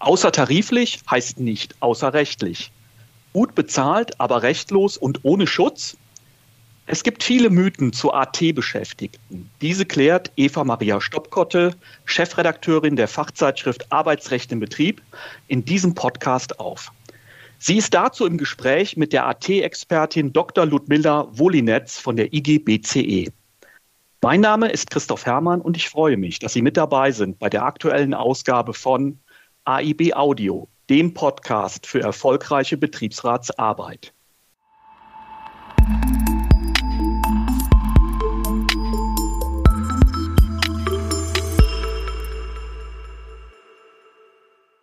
Außertariflich heißt nicht außerrechtlich. Gut bezahlt, aber rechtlos und ohne Schutz? Es gibt viele Mythen zu AT-Beschäftigten. Diese klärt Eva Maria Stoppkotte, Chefredakteurin der Fachzeitschrift Arbeitsrecht im Betrieb, in diesem Podcast auf. Sie ist dazu im Gespräch mit der AT-Expertin Dr. Ludmilla Wolinetz von der IGBCE. Mein Name ist Christoph Herrmann und ich freue mich, dass Sie mit dabei sind bei der aktuellen Ausgabe von AIB Audio, dem Podcast für erfolgreiche Betriebsratsarbeit.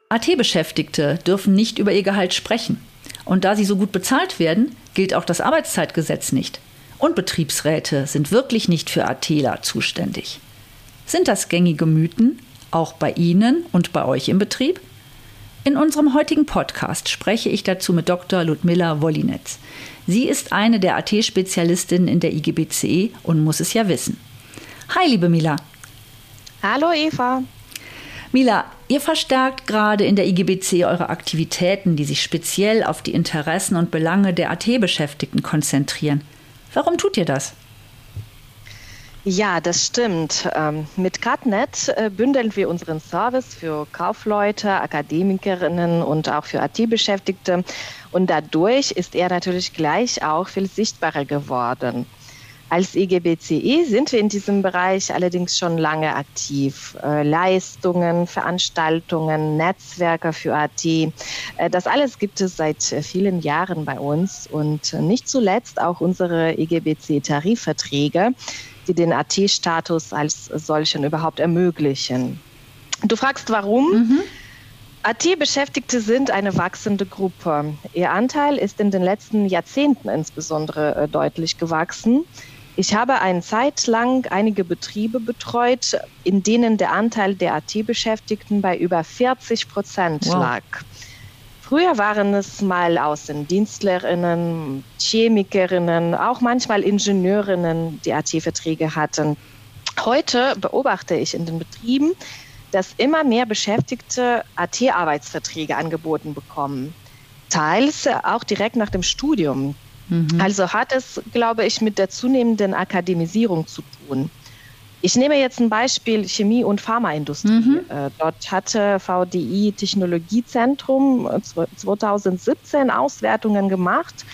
AT-Beschäftigte dürfen nicht über ihr Gehalt sprechen. Und da sie so gut bezahlt werden, gilt auch das Arbeitszeitgesetz nicht. Und Betriebsräte sind wirklich nicht für ATler zuständig. Sind das gängige Mythen, auch bei Ihnen und bei euch im Betrieb? In unserem heutigen Podcast spreche ich dazu mit Dr. Ludmilla Wollinetz. Sie ist eine der AT-Spezialistinnen in der IGBCE und muss es ja wissen. Hi, liebe Mila. Hallo, Eva. Mila, ihr verstärkt gerade in der IGBC eure Aktivitäten, die sich speziell auf die Interessen und Belange der AT-Beschäftigten konzentrieren. Warum tut ihr das? Ja, das stimmt. Ähm, mit CutNet äh, bündeln wir unseren Service für Kaufleute, Akademikerinnen und auch für AT-Beschäftigte. Und dadurch ist er natürlich gleich auch viel sichtbarer geworden. Als IGBCE sind wir in diesem Bereich allerdings schon lange aktiv. Äh, Leistungen, Veranstaltungen, Netzwerke für AT, äh, das alles gibt es seit vielen Jahren bei uns und nicht zuletzt auch unsere IGBC-Tarifverträge, die den AT-Status als solchen überhaupt ermöglichen. Du fragst, warum? Mhm. AT-Beschäftigte sind eine wachsende Gruppe. Ihr Anteil ist in den letzten Jahrzehnten insbesondere äh, deutlich gewachsen. Ich habe eine Zeit lang einige Betriebe betreut, in denen der Anteil der AT-Beschäftigten bei über 40 Prozent wow. lag. Früher waren es mal Außendienstlerinnen, Chemikerinnen, auch manchmal Ingenieurinnen, die AT-Verträge hatten. Heute beobachte ich in den Betrieben, dass immer mehr Beschäftigte AT-Arbeitsverträge angeboten bekommen. Teils auch direkt nach dem Studium. Mhm. Also hat es, glaube ich, mit der zunehmenden Akademisierung zu tun. Ich nehme jetzt ein Beispiel Chemie- und Pharmaindustrie. Mhm. Äh, dort hatte VDI Technologiezentrum 2017 Auswertungen gemacht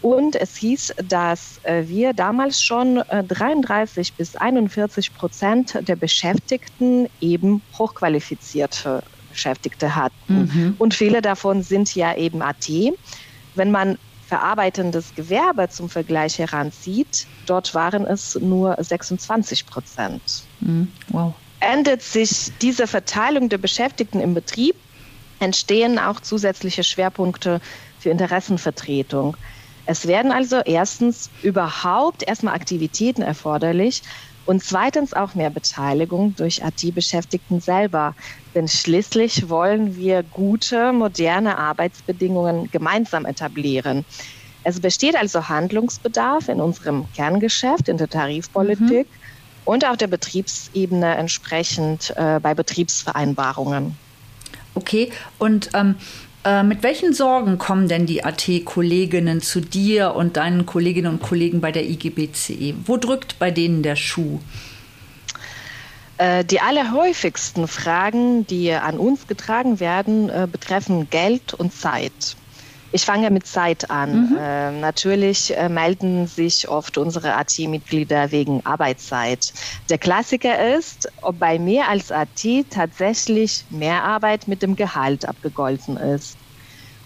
und es hieß, dass äh, wir damals schon 33 äh, bis 41 Prozent der Beschäftigten eben hochqualifizierte Beschäftigte hatten. Mhm. Und viele davon sind ja eben AT. Wenn man verarbeitendes Gewerbe zum Vergleich heranzieht, dort waren es nur 26 Prozent. Mhm. Wow. Ändert sich diese Verteilung der Beschäftigten im Betrieb, entstehen auch zusätzliche Schwerpunkte für Interessenvertretung. Es werden also erstens überhaupt erstmal Aktivitäten erforderlich, und zweitens auch mehr Beteiligung durch AT-Beschäftigten selber. Denn schließlich wollen wir gute, moderne Arbeitsbedingungen gemeinsam etablieren. Es besteht also Handlungsbedarf in unserem Kerngeschäft, in der Tarifpolitik mhm. und auf der Betriebsebene entsprechend äh, bei Betriebsvereinbarungen. Okay, und ähm, äh, mit welchen Sorgen kommen denn die AT-Kolleginnen zu dir und deinen Kolleginnen und Kollegen bei der IGBCE? Wo drückt bei denen der Schuh? Äh, die allerhäufigsten Fragen, die an uns getragen werden, äh, betreffen Geld und Zeit. Ich fange mit Zeit an. Mhm. Äh, natürlich äh, melden sich oft unsere AT-Mitglieder wegen Arbeitszeit. Der Klassiker ist, ob bei mehr als AT tatsächlich mehr Arbeit mit dem Gehalt abgegolten ist.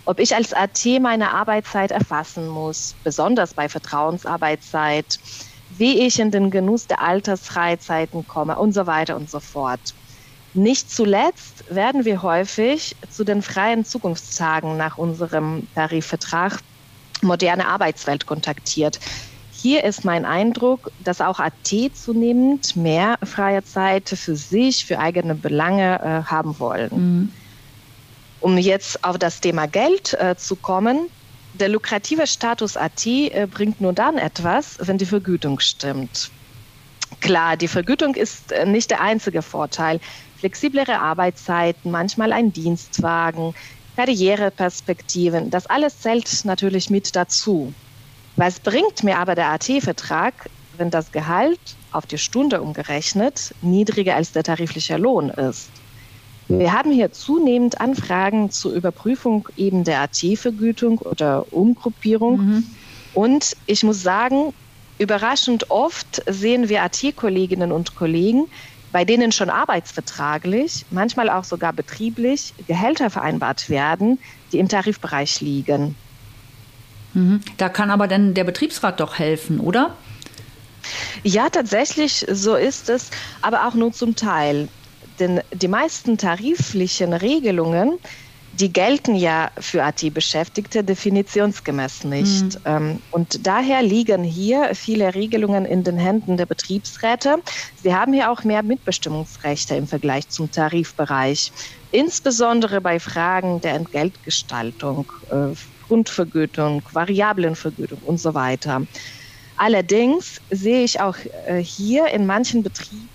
Ob ich als AT meine Arbeitszeit erfassen muss, besonders bei Vertrauensarbeitszeit, wie ich in den Genuss der Altersfreizeiten komme und so weiter und so fort. Nicht zuletzt werden wir häufig zu den freien Zukunftstagen nach unserem Tarifvertrag moderne Arbeitswelt kontaktiert. Hier ist mein Eindruck, dass auch AT zunehmend mehr freie Zeit für sich, für eigene Belange äh, haben wollen. Mhm. Um jetzt auf das Thema Geld äh, zu kommen, der lukrative Status AT äh, bringt nur dann etwas, wenn die Vergütung stimmt. Klar, die Vergütung ist äh, nicht der einzige Vorteil. flexiblere Arbeitszeiten, manchmal ein Dienstwagen, Karriereperspektiven. Das alles zählt natürlich mit dazu. Was bringt mir aber der AT-Vertrag, wenn das Gehalt auf die Stunde umgerechnet niedriger als der tarifliche Lohn ist? Wir haben hier zunehmend Anfragen zur Überprüfung eben der AT-Vergütung oder Umgruppierung. Mhm. Und ich muss sagen, überraschend oft sehen wir AT-Kolleginnen und Kollegen, bei denen schon arbeitsvertraglich, manchmal auch sogar betrieblich Gehälter vereinbart werden, die im Tarifbereich liegen. Mhm. Da kann aber dann der Betriebsrat doch helfen, oder? Ja, tatsächlich, so ist es, aber auch nur zum Teil. Denn die meisten tariflichen Regelungen, die gelten ja für AT-Beschäftigte definitionsgemäß nicht. Mhm. Und daher liegen hier viele Regelungen in den Händen der Betriebsräte. Sie haben hier auch mehr Mitbestimmungsrechte im Vergleich zum Tarifbereich, insbesondere bei Fragen der Entgeltgestaltung, äh, Grundvergütung, Variablenvergütung und so weiter. Allerdings sehe ich auch äh, hier in manchen, Betriebs,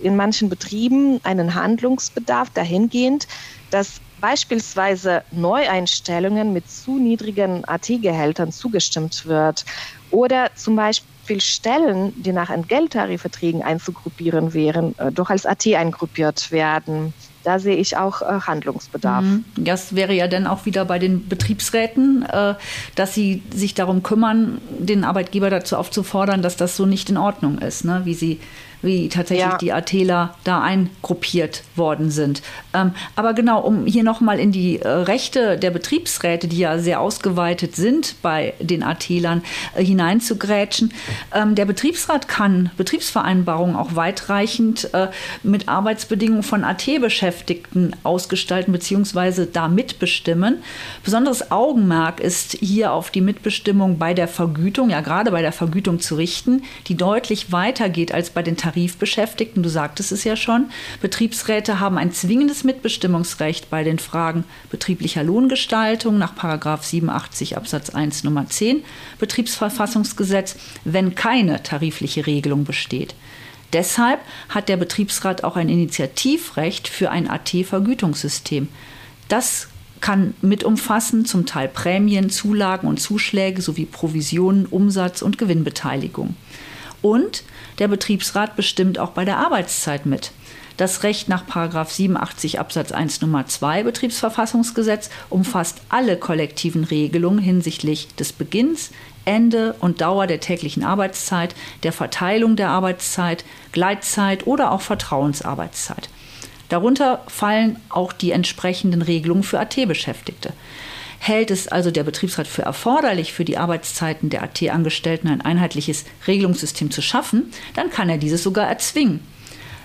in manchen Betrieben einen Handlungsbedarf dahingehend, dass beispielsweise Neueinstellungen mit zu niedrigen AT-Gehältern zugestimmt wird oder zum Beispiel Stellen, die nach Entgelttarifverträgen einzugruppieren wären, äh, doch als AT eingruppiert werden. Da sehe ich auch äh, Handlungsbedarf. Mhm. Das wäre ja dann auch wieder bei den Betriebsräten, äh, dass sie sich darum kümmern, den Arbeitgeber dazu aufzufordern, dass das so nicht in Ordnung ist, ne? wie sie wie tatsächlich ja. die Atheler da eingruppiert worden sind. Ähm, aber genau, um hier nochmal in die äh, Rechte der Betriebsräte, die ja sehr ausgeweitet sind bei den Athelern, äh, hineinzugrätschen. Ähm, der Betriebsrat kann Betriebsvereinbarungen auch weitreichend äh, mit Arbeitsbedingungen von AT-Beschäftigten ausgestalten bzw. da mitbestimmen. Besonderes Augenmerk ist hier auf die Mitbestimmung bei der Vergütung, ja gerade bei der Vergütung zu richten, die deutlich weiter geht als bei den Tarifbeschäftigten. Du sagtest es ja schon. Betriebsräte haben ein zwingendes Mitbestimmungsrecht bei den Fragen betrieblicher Lohngestaltung nach 87 Absatz 1 Nummer 10 Betriebsverfassungsgesetz, wenn keine tarifliche Regelung besteht. Deshalb hat der Betriebsrat auch ein Initiativrecht für ein AT-Vergütungssystem. Das kann mit umfassen zum Teil Prämien, Zulagen und Zuschläge sowie Provisionen, Umsatz und Gewinnbeteiligung. Und der Betriebsrat bestimmt auch bei der Arbeitszeit mit. Das Recht nach 87 Absatz 1 Nummer 2 Betriebsverfassungsgesetz umfasst alle kollektiven Regelungen hinsichtlich des Beginns, Ende und Dauer der täglichen Arbeitszeit, der Verteilung der Arbeitszeit, Gleitzeit oder auch Vertrauensarbeitszeit. Darunter fallen auch die entsprechenden Regelungen für AT-Beschäftigte. Hält es also der Betriebsrat für erforderlich, für die Arbeitszeiten der AT-Angestellten ein einheitliches Regelungssystem zu schaffen, dann kann er dieses sogar erzwingen.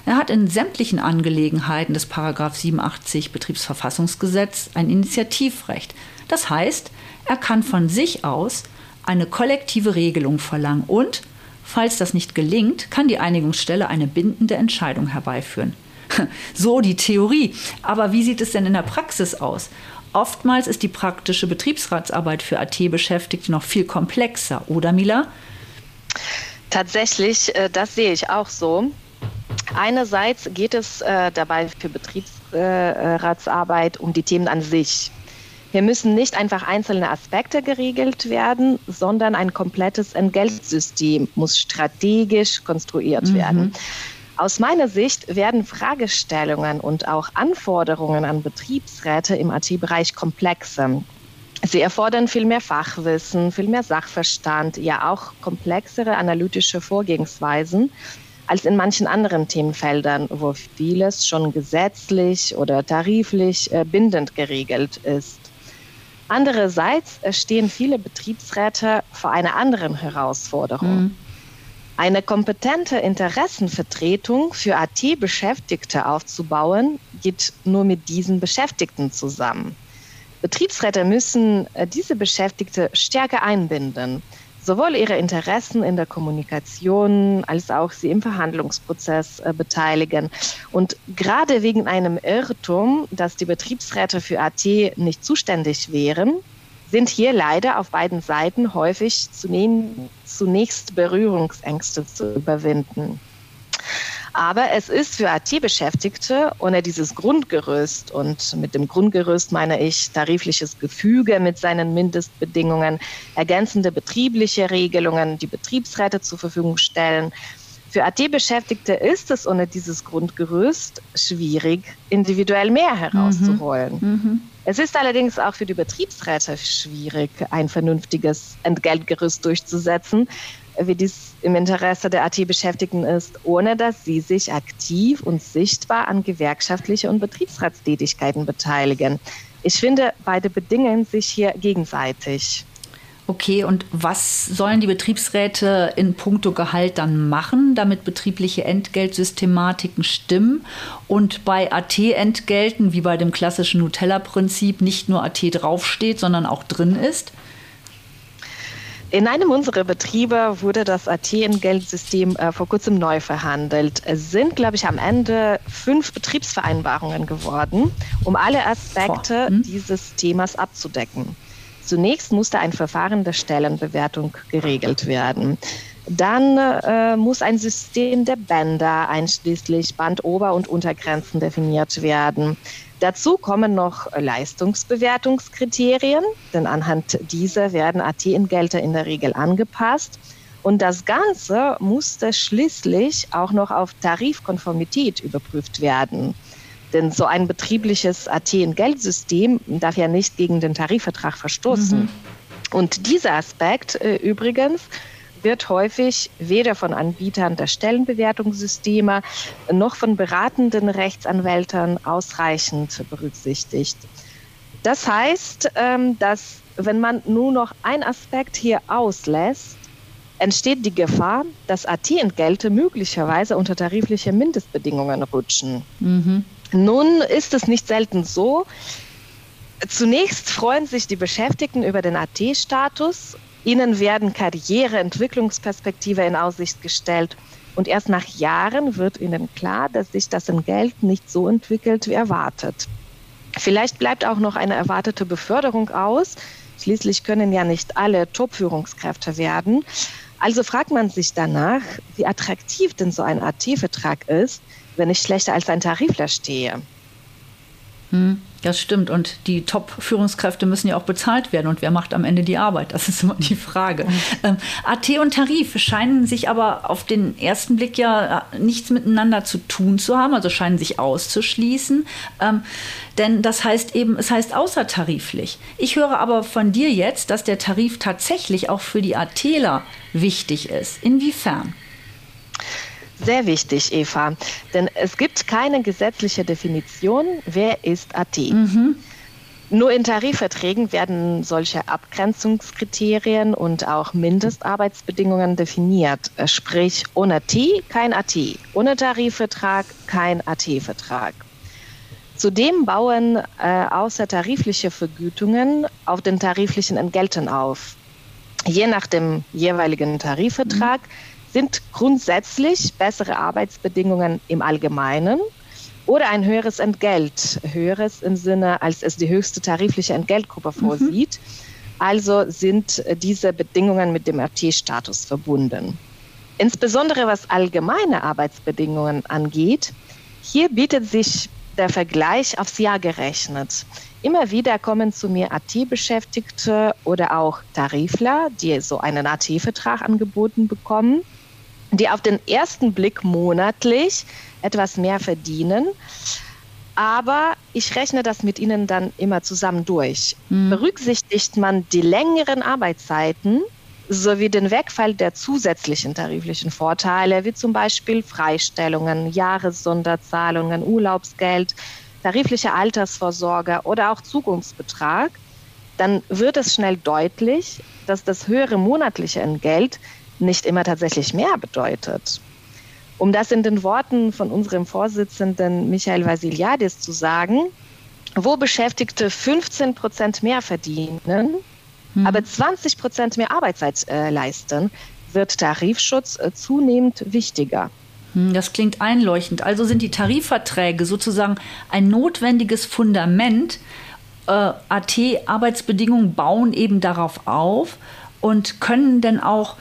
Er hat in sämtlichen Angelegenheiten des 87 Betriebsverfassungsgesetz ein Initiativrecht. Das heißt, er kann von sich aus eine kollektive Regelung verlangen und, falls das nicht gelingt, kann die Einigungsstelle eine bindende Entscheidung herbeiführen. So die Theorie. Aber wie sieht es denn in der Praxis aus? Oftmals ist die praktische Betriebsratsarbeit für AT-Beschäftigte noch viel komplexer, oder Mila? Tatsächlich, äh, das sehe ich auch so. Einerseits geht es äh, dabei für Betriebsratsarbeit um die Themen an sich. Hier müssen nicht einfach einzelne Aspekte geregelt werden, sondern ein komplettes Entgeltsystem muss strategisch konstruiert mhm. werden. Aus meiner Sicht werden Fragestellungen und auch Anforderungen an Betriebsräte im AT-Bereich komplexer. Sie erfordern viel mehr Fachwissen, viel mehr Sachverstand, ja auch komplexere analytische Vorgehensweisen als in manchen anderen Themenfeldern, wo vieles schon gesetzlich oder tariflich äh, bindend geregelt ist. Andererseits stehen viele Betriebsräte vor einer anderen Herausforderung. Mhm. Eine kompetente Interessenvertretung für AT-Beschäftigte aufzubauen, geht nur mit diesen Beschäftigten zusammen. Betriebsräte müssen äh, diese Beschäftigte stärker einbinden, sowohl ihre Interessen in der Kommunikation als auch sie im Verhandlungsprozess äh, beteiligen. Und gerade wegen einem Irrtum, dass die Betriebsräte für AT nicht zuständig wären, sind hier leider auf beiden Seiten häufig zunächst Berührungsängste zu überwinden. Aber es ist für IT-Beschäftigte ohne dieses Grundgerüst und mit dem Grundgerüst meine ich tarifliches Gefüge mit seinen Mindestbedingungen, ergänzende betriebliche Regelungen, die Betriebsräte zur Verfügung stellen. Für AT-Beschäftigte ist es ohne dieses Grundgerüst schwierig, individuell mehr herauszuholen. Mhm. Mhm. Es ist allerdings auch für die Betriebsräte schwierig, ein vernünftiges Entgeltgerüst durchzusetzen, wie dies im Interesse der AT-Beschäftigten ist, ohne dass sie sich aktiv und sichtbar an gewerkschaftliche und Betriebsratstätigkeiten beteiligen. Ich finde, beide bedingen sich hier gegenseitig. Okay, und was sollen die Betriebsräte in puncto Gehalt dann machen, damit betriebliche Entgeltsystematiken stimmen und bei AT-Entgelten, wie bei dem klassischen Nutella-Prinzip, nicht nur AT draufsteht, sondern auch drin ist? In einem unserer Betriebe wurde das AT-Entgeltsystem äh, vor kurzem neu verhandelt. Es sind, glaube ich, am Ende fünf Betriebsvereinbarungen geworden, um alle Aspekte hm? dieses Themas abzudecken. Zunächst musste ein Verfahren der Stellenbewertung geregelt werden. Dann äh, muss ein System der Bänder einschließlich Bandober- und Untergrenzen definiert werden. Dazu kommen noch Leistungsbewertungskriterien, denn anhand dieser werden AT-Entgelte in der Regel angepasst. Und das Ganze musste schließlich auch noch auf Tarifkonformität überprüft werden. Denn so ein betriebliches AT-Geldsystem darf ja nicht gegen den Tarifvertrag verstoßen. Mhm. Und dieser Aspekt äh, übrigens wird häufig weder von Anbietern der Stellenbewertungssysteme noch von beratenden Rechtsanwälten ausreichend berücksichtigt. Das heißt, ähm, dass wenn man nur noch einen Aspekt hier auslässt, entsteht die Gefahr, dass AT-Entgelte möglicherweise unter tarifliche Mindestbedingungen rutschen. Mhm. Nun ist es nicht selten so. Zunächst freuen sich die Beschäftigten über den AT-Status. Ihnen werden Karriereentwicklungsperspektive in Aussicht gestellt. Und erst nach Jahren wird ihnen klar, dass sich das in Geld nicht so entwickelt wie erwartet. Vielleicht bleibt auch noch eine erwartete Beförderung aus. Schließlich können ja nicht alle Top-Führungskräfte werden. Also fragt man sich danach, wie attraktiv denn so ein AT-Vertrag ist, wenn ich schlechter als ein Tarifler stehe. Hm, das stimmt. Und die Top-Führungskräfte müssen ja auch bezahlt werden. Und wer macht am Ende die Arbeit? Das ist immer die Frage. Ähm, AT und Tarif scheinen sich aber auf den ersten Blick ja äh, nichts miteinander zu tun zu haben, also scheinen sich auszuschließen. Ähm, denn das heißt eben, es heißt außertariflich. Ich höre aber von dir jetzt, dass der Tarif tatsächlich auch für die ATler wichtig ist. Inwiefern? Sehr wichtig, Eva, denn es gibt keine gesetzliche Definition, wer ist AT. Mhm. Nur in Tarifverträgen werden solche Abgrenzungskriterien und auch Mindestarbeitsbedingungen definiert. Sprich, ohne T kein AT, ohne Tarifvertrag kein AT-Vertrag. Zudem bauen äh, außertarifliche Vergütungen auf den tariflichen Entgelten auf. Je nach dem jeweiligen Tarifvertrag mhm sind grundsätzlich bessere Arbeitsbedingungen im Allgemeinen oder ein höheres Entgelt, höheres im Sinne, als es die höchste tarifliche Entgeltgruppe mhm. vorsieht. Mhm. Also sind diese Bedingungen mit dem RT-Status verbunden. Insbesondere was allgemeine Arbeitsbedingungen angeht, hier bietet sich der Vergleich aufs Jahr gerechnet. Immer wieder kommen zu mir AT-Beschäftigte oder auch Tarifler, die so einen AT-Vertrag angeboten bekommen die auf den ersten Blick monatlich etwas mehr verdienen. Aber ich rechne das mit ihnen dann immer zusammen durch. Mhm. Berücksichtigt man die längeren Arbeitszeiten sowie den Wegfall der zusätzlichen tariflichen Vorteile, wie zum Beispiel Freistellungen, Jahressonderzahlungen, Urlaubsgeld, tarifliche Altersvorsorge oder auch Zukunftsbetrag, dann wird es schnell deutlich, dass das höhere monatliche Entgelt nicht immer tatsächlich mehr bedeutet. Um das in den Worten von unserem Vorsitzenden Michael Vasiliadis zu sagen, wo Beschäftigte 15 Prozent mehr verdienen, hm. aber 20 Prozent mehr Arbeitszeit äh, leisten, wird Tarifschutz äh, zunehmend wichtiger. Hm, das klingt einleuchtend. Also sind die Tarifverträge sozusagen ein notwendiges Fundament. Äh, AT-Arbeitsbedingungen bauen eben darauf auf und können denn auch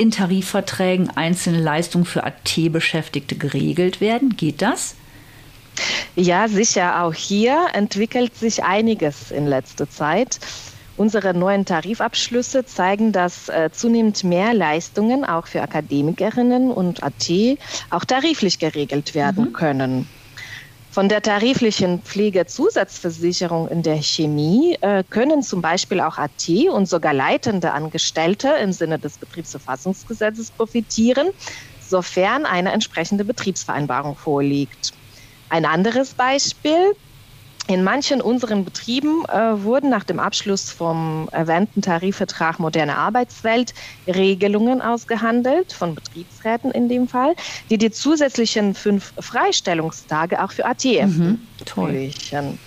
in Tarifverträgen einzelne Leistungen für AT-Beschäftigte geregelt werden. Geht das? Ja, sicher. Auch hier entwickelt sich einiges in letzter Zeit. Unsere neuen Tarifabschlüsse zeigen, dass äh, zunehmend mehr Leistungen auch für Akademikerinnen und AT auch tariflich geregelt werden mhm. können. Von der tariflichen Pflegezusatzversicherung in der Chemie äh, können zum Beispiel auch AT und sogar leitende Angestellte im Sinne des Betriebsverfassungsgesetzes profitieren, sofern eine entsprechende Betriebsvereinbarung vorliegt. Ein anderes Beispiel. In manchen unseren Betrieben äh, wurden nach dem Abschluss vom erwähnten Tarifvertrag Moderne Arbeitswelt Regelungen ausgehandelt, von Betriebsräten in dem Fall, die die zusätzlichen fünf Freistellungstage auch für ATF mhm, ermöglichen.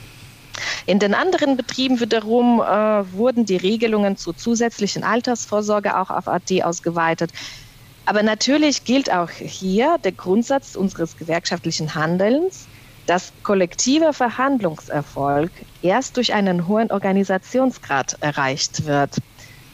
In den anderen Betrieben wiederum äh, wurden die Regelungen zur zusätzlichen Altersvorsorge auch auf AT ausgeweitet. Aber natürlich gilt auch hier der Grundsatz unseres gewerkschaftlichen Handelns, dass kollektiver Verhandlungserfolg erst durch einen hohen Organisationsgrad erreicht wird.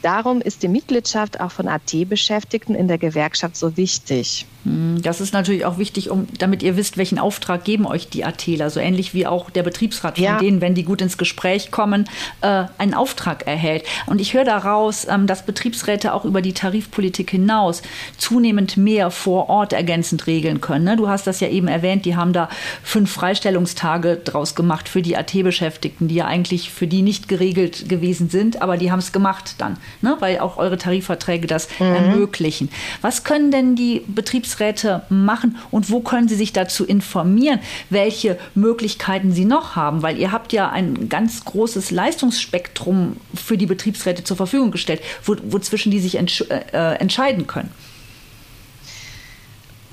Darum ist die Mitgliedschaft auch von AT-Beschäftigten in der Gewerkschaft so wichtig. Hm, das ist natürlich auch wichtig, um, damit ihr wisst, welchen Auftrag geben euch die ATler. So ähnlich wie auch der Betriebsrat von ja. denen, wenn die gut ins Gespräch kommen, äh, einen Auftrag erhält. Und ich höre daraus, ähm, dass Betriebsräte auch über die Tarifpolitik hinaus zunehmend mehr vor Ort ergänzend regeln können. Ne? Du hast das ja eben erwähnt, die haben da fünf Freistellungstage draus gemacht für die AT-Beschäftigten, die ja eigentlich für die nicht geregelt gewesen sind, aber die haben es gemacht dann, ne? weil auch eure Tarifverträge das mhm. ermöglichen. Was können denn die Betriebsräte Betriebsräte machen und wo können sie sich dazu informieren, welche Möglichkeiten sie noch haben? Weil ihr habt ja ein ganz großes Leistungsspektrum für die Betriebsräte zur Verfügung gestellt, wo, wozwischen die sich entsch äh, entscheiden können.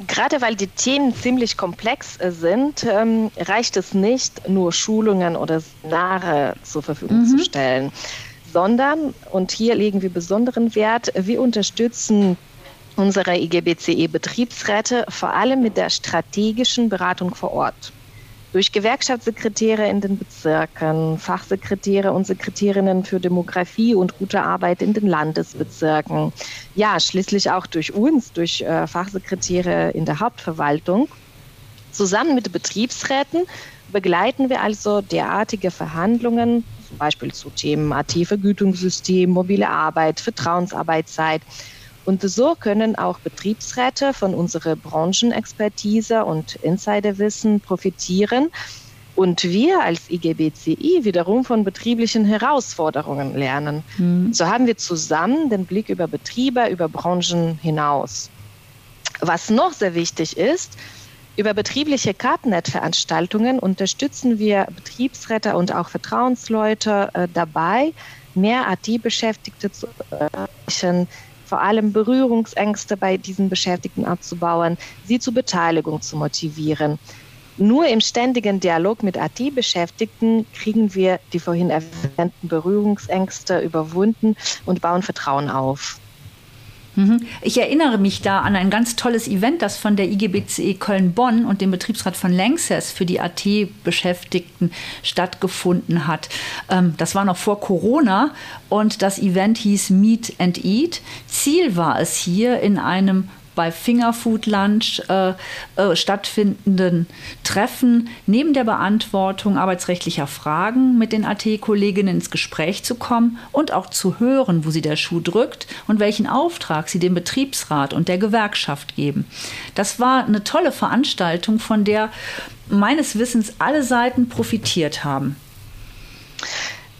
Gerade weil die Themen ziemlich komplex äh, sind, ähm, reicht es nicht, nur Schulungen oder Seminare zur Verfügung mhm. zu stellen, sondern, und hier legen wir besonderen Wert, wir unterstützen unsere IGBCE-Betriebsräte vor allem mit der strategischen Beratung vor Ort. Durch Gewerkschaftssekretäre in den Bezirken, Fachsekretäre und Sekretärinnen für Demografie und gute Arbeit in den Landesbezirken. Ja, schließlich auch durch uns, durch äh, Fachsekretäre in der Hauptverwaltung. Zusammen mit Betriebsräten begleiten wir also derartige Verhandlungen, zum Beispiel zu Themen AT-Vergütungssystem, mobile Arbeit, Vertrauensarbeitszeit, und so können auch Betriebsräte von unserer Branchenexpertise und Insiderwissen profitieren und wir als IGBCI wiederum von betrieblichen Herausforderungen lernen. Mhm. So haben wir zusammen den Blick über Betriebe, über Branchen hinaus. Was noch sehr wichtig ist, über betriebliche Kartennet-Veranstaltungen unterstützen wir Betriebsräte und auch Vertrauensleute äh, dabei, mehr AT-Beschäftigte zu erreichen, vor allem Berührungsängste bei diesen Beschäftigten abzubauen, sie zur Beteiligung zu motivieren. Nur im ständigen Dialog mit AT-Beschäftigten kriegen wir die vorhin erwähnten Berührungsängste überwunden und bauen Vertrauen auf. Mhm. Ich erinnere mich da an ein ganz tolles Event, das von der IGBCE Köln-Bonn und dem Betriebsrat von Lanxess für die AT-Beschäftigten stattgefunden hat. Ähm, das war noch vor Corona und das Event hieß Meet and Eat. Ziel war es hier in einem bei Fingerfood Lunch äh, äh, stattfindenden Treffen neben der Beantwortung arbeitsrechtlicher Fragen mit den AT-Kolleginnen ins Gespräch zu kommen und auch zu hören, wo sie der Schuh drückt und welchen Auftrag sie dem Betriebsrat und der Gewerkschaft geben. Das war eine tolle Veranstaltung, von der meines Wissens alle Seiten profitiert haben.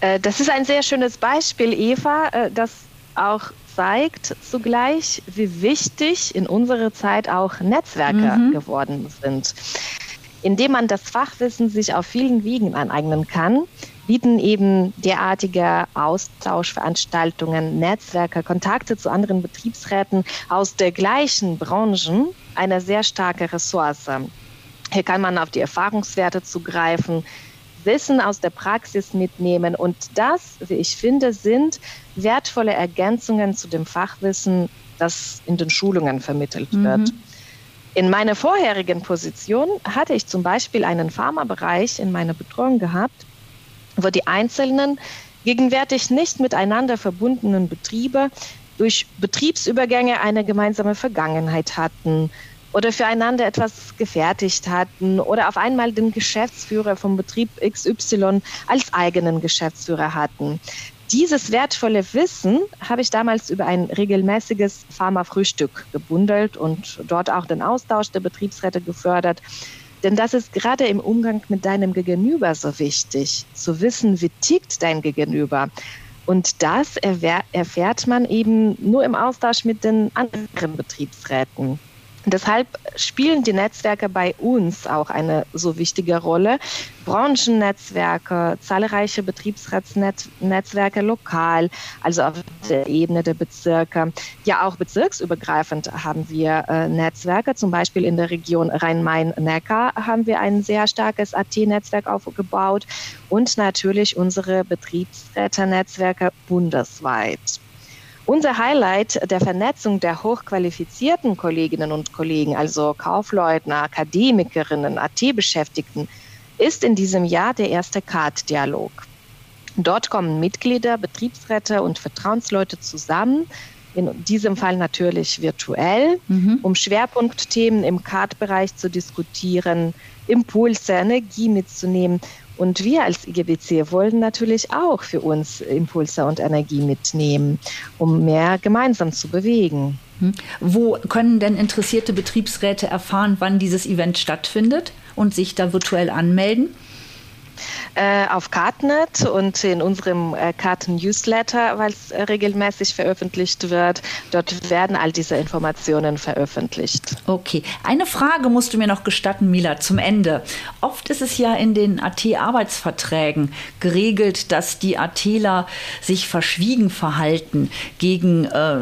Äh, das ist ein sehr schönes Beispiel, Eva, äh, das auch zeigt zugleich, wie wichtig in unserer Zeit auch Netzwerke mhm. geworden sind. Indem man das Fachwissen sich auf vielen Wegen aneignen kann, bieten eben derartige Austauschveranstaltungen, Netzwerke, Kontakte zu anderen Betriebsräten aus der gleichen Branchen eine sehr starke Ressource. Hier kann man auf die Erfahrungswerte zugreifen, Wissen aus der Praxis mitnehmen. Und das, wie ich finde, sind wertvolle Ergänzungen zu dem Fachwissen, das in den Schulungen vermittelt mhm. wird. In meiner vorherigen Position hatte ich zum Beispiel einen Pharmabereich in meiner Betreuung gehabt, wo die einzelnen gegenwärtig nicht miteinander verbundenen Betriebe durch Betriebsübergänge eine gemeinsame Vergangenheit hatten oder füreinander etwas gefertigt hatten oder auf einmal den Geschäftsführer vom Betrieb XY als eigenen Geschäftsführer hatten. Dieses wertvolle Wissen habe ich damals über ein regelmäßiges Pharmafrühstück gebundelt und dort auch den Austausch der Betriebsräte gefördert. Denn das ist gerade im Umgang mit deinem Gegenüber so wichtig, zu wissen, wie tickt dein Gegenüber. Und das erfährt man eben nur im Austausch mit den anderen Betriebsräten. Deshalb spielen die Netzwerke bei uns auch eine so wichtige Rolle. Branchennetzwerke, zahlreiche Betriebsratsnetzwerke lokal, also auf der Ebene der Bezirke. Ja, auch bezirksübergreifend haben wir äh, Netzwerke. Zum Beispiel in der Region Rhein-Main-Neckar haben wir ein sehr starkes AT-Netzwerk aufgebaut und natürlich unsere Betriebsräte-Netzwerke bundesweit. Unser Highlight der Vernetzung der hochqualifizierten Kolleginnen und Kollegen, also Kaufleuten, Akademikerinnen, AT-Beschäftigten, ist in diesem Jahr der erste CARD-Dialog. Dort kommen Mitglieder, Betriebsräte und Vertrauensleute zusammen, in diesem Fall natürlich virtuell, mhm. um Schwerpunktthemen im CARD-Bereich zu diskutieren, Impulse, Energie mitzunehmen und wir als IGBC wollen natürlich auch für uns Impulse und Energie mitnehmen, um mehr gemeinsam zu bewegen. Hm. Wo können denn interessierte Betriebsräte erfahren, wann dieses Event stattfindet und sich da virtuell anmelden? Äh, auf Kartnet und in unserem äh, Karten-Newsletter, weil es äh, regelmäßig veröffentlicht wird. Dort werden all diese Informationen veröffentlicht. Okay. Eine Frage musst du mir noch gestatten, Mila, zum Ende. Oft ist es ja in den AT-Arbeitsverträgen geregelt, dass die ATler sich verschwiegen verhalten gegen äh,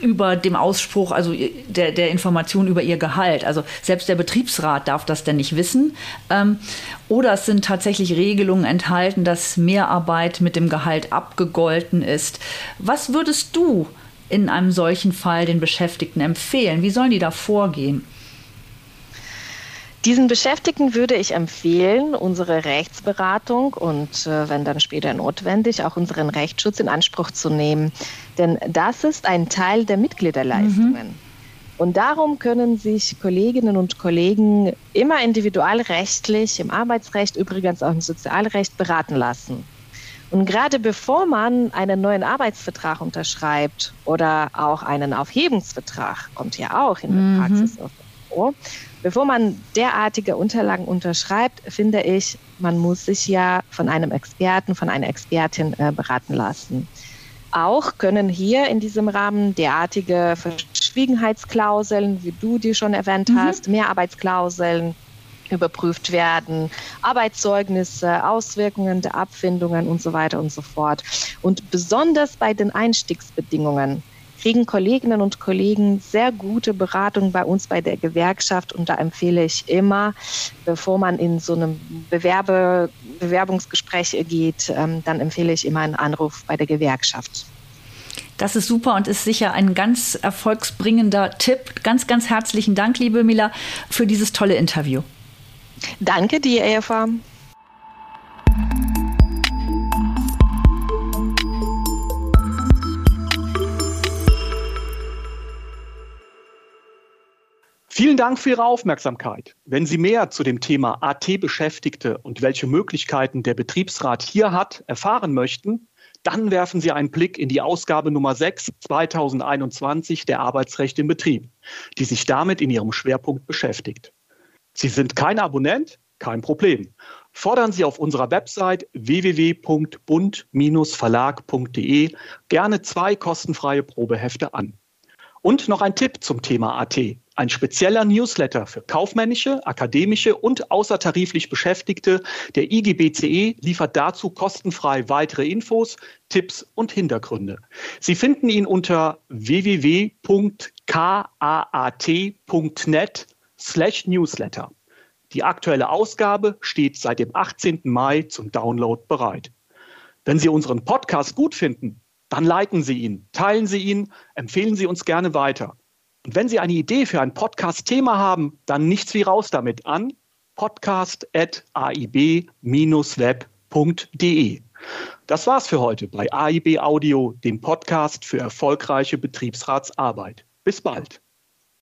über dem Ausspruch, also der, der Information über ihr Gehalt. Also selbst der Betriebsrat darf das denn nicht wissen. Ähm, oder es sind tatsächlich Regelungen enthalten, dass Mehrarbeit mit dem Gehalt abgegolten ist. Was würdest du in einem solchen Fall den Beschäftigten empfehlen? Wie sollen die da vorgehen? Diesen Beschäftigten würde ich empfehlen, unsere Rechtsberatung und, äh, wenn dann später notwendig, auch unseren Rechtsschutz in Anspruch zu nehmen. Denn das ist ein Teil der Mitgliederleistungen. Mhm. Und darum können sich Kolleginnen und Kollegen immer individualrechtlich, im Arbeitsrecht, übrigens auch im Sozialrecht beraten lassen. Und gerade bevor man einen neuen Arbeitsvertrag unterschreibt oder auch einen Aufhebungsvertrag, kommt ja auch in der mhm. Praxis vor, Bevor man derartige Unterlagen unterschreibt, finde ich, man muss sich ja von einem Experten, von einer Expertin äh, beraten lassen. Auch können hier in diesem Rahmen derartige Verschwiegenheitsklauseln, wie du die schon erwähnt mhm. hast, Mehrarbeitsklauseln überprüft werden, Arbeitszeugnisse, Auswirkungen der Abfindungen und so weiter und so fort. Und besonders bei den Einstiegsbedingungen kriegen Kolleginnen und Kollegen sehr gute Beratung bei uns bei der Gewerkschaft und da empfehle ich immer, bevor man in so einem Bewerbe, Bewerbungsgespräch geht, ähm, dann empfehle ich immer einen Anruf bei der Gewerkschaft. Das ist super und ist sicher ein ganz erfolgsbringender Tipp. Ganz, ganz herzlichen Dank, liebe Mila, für dieses tolle Interview. Danke dir, Eva. Vielen Dank für Ihre Aufmerksamkeit. Wenn Sie mehr zu dem Thema AT-Beschäftigte und welche Möglichkeiten der Betriebsrat hier hat, erfahren möchten, dann werfen Sie einen Blick in die Ausgabe Nummer 6 2021 der Arbeitsrecht im Betrieb, die sich damit in ihrem Schwerpunkt beschäftigt. Sie sind kein Abonnent? Kein Problem. Fordern Sie auf unserer Website www.bund-verlag.de gerne zwei kostenfreie Probehefte an. Und noch ein Tipp zum Thema AT. Ein spezieller Newsletter für kaufmännische, akademische und außertariflich Beschäftigte der IGBCE liefert dazu kostenfrei weitere Infos, Tipps und Hintergründe. Sie finden ihn unter www.kaat.net slash newsletter. Die aktuelle Ausgabe steht seit dem 18. Mai zum Download bereit. Wenn Sie unseren Podcast gut finden, dann liken Sie ihn, teilen Sie ihn, empfehlen Sie uns gerne weiter. Und wenn Sie eine Idee für ein Podcast-Thema haben, dann nichts wie raus damit an podcast.aib-web.de. Das war's für heute bei AIB Audio, dem Podcast für erfolgreiche Betriebsratsarbeit. Bis bald.